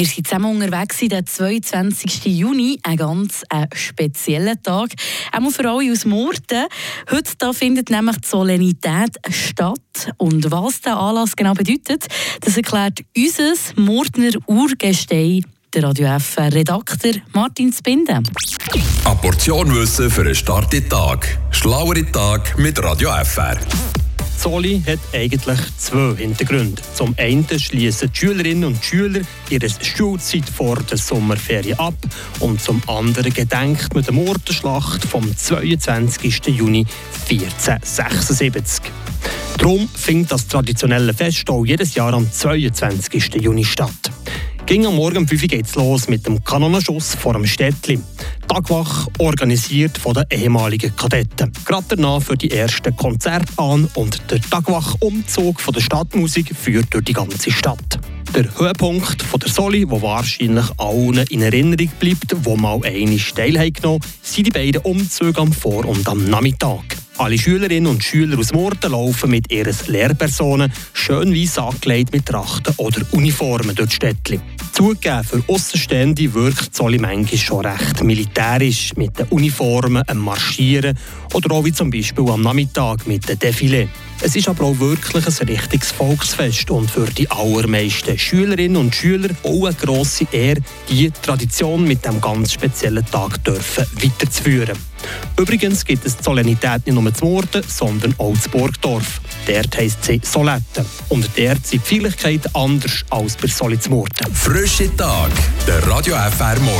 Wir sind zusammen unterwegs den 22. Juni, ein ganz äh, spezieller Tag. Auch für alle aus Murten. Heute da findet nämlich die Solenität statt. Und was der Anlass genau bedeutet, das erklärt unser Murtner Urgestein der Radio FR Redakteur Martin Spinde. Eine Portion Wissen für einen starken Tag. Schlauere Tag mit Radio FR. Soli hat eigentlich zwei Hintergründe. Zum einen schließen die Schülerinnen und Schüler ihre Schulzeit vor der Sommerferien ab und zum anderen gedenkt man der Mordenschlacht vom 22. Juni 1476. Darum findet das traditionelle Fest auch jedes Jahr am 22. Juni statt. Ging am Morgen um 5 Uhr geht's los mit dem Kanonenschuss vor dem Städtli. Tagwach organisiert von den ehemaligen Kadetten. Gerade danach für die ersten Konzerte an und der Tagwach-Umzug der Stadtmusik führt durch die ganze Stadt. Der Höhepunkt von der Soli, wo wahrscheinlich allen in Erinnerung bleibt, wo mal eine teilgenommen sind die beiden Umzüge am Vor- und am Nachmittag. Alle Schülerinnen und Schüler aus Murten laufen mit ihren Lehrpersonen schön weiss angelegt mit Trachten oder Uniformen durch die Städtchen. Zugegeben, für Aussenstehende wirkt Zolli manchmal schon recht militärisch mit den Uniformen, am Marschieren oder auch wie zum Beispiel am Nachmittag mit dem Defilé. Es ist aber auch wirklich ein richtiges Volksfest und für die allermeisten Schülerinnen und Schüler auch eine grosse Ehre, diese Tradition mit diesem ganz speziellen Tag dürfen weiterzuführen. Übrigens gibt es die Solenität nicht nur zu Morden, sondern auch zu Burgdorf. Dort heisst sie Solette. Und dort sind die Feierlichkeiten anders als bei Solizmurten. Frische Tag, der Radio FR Morgen.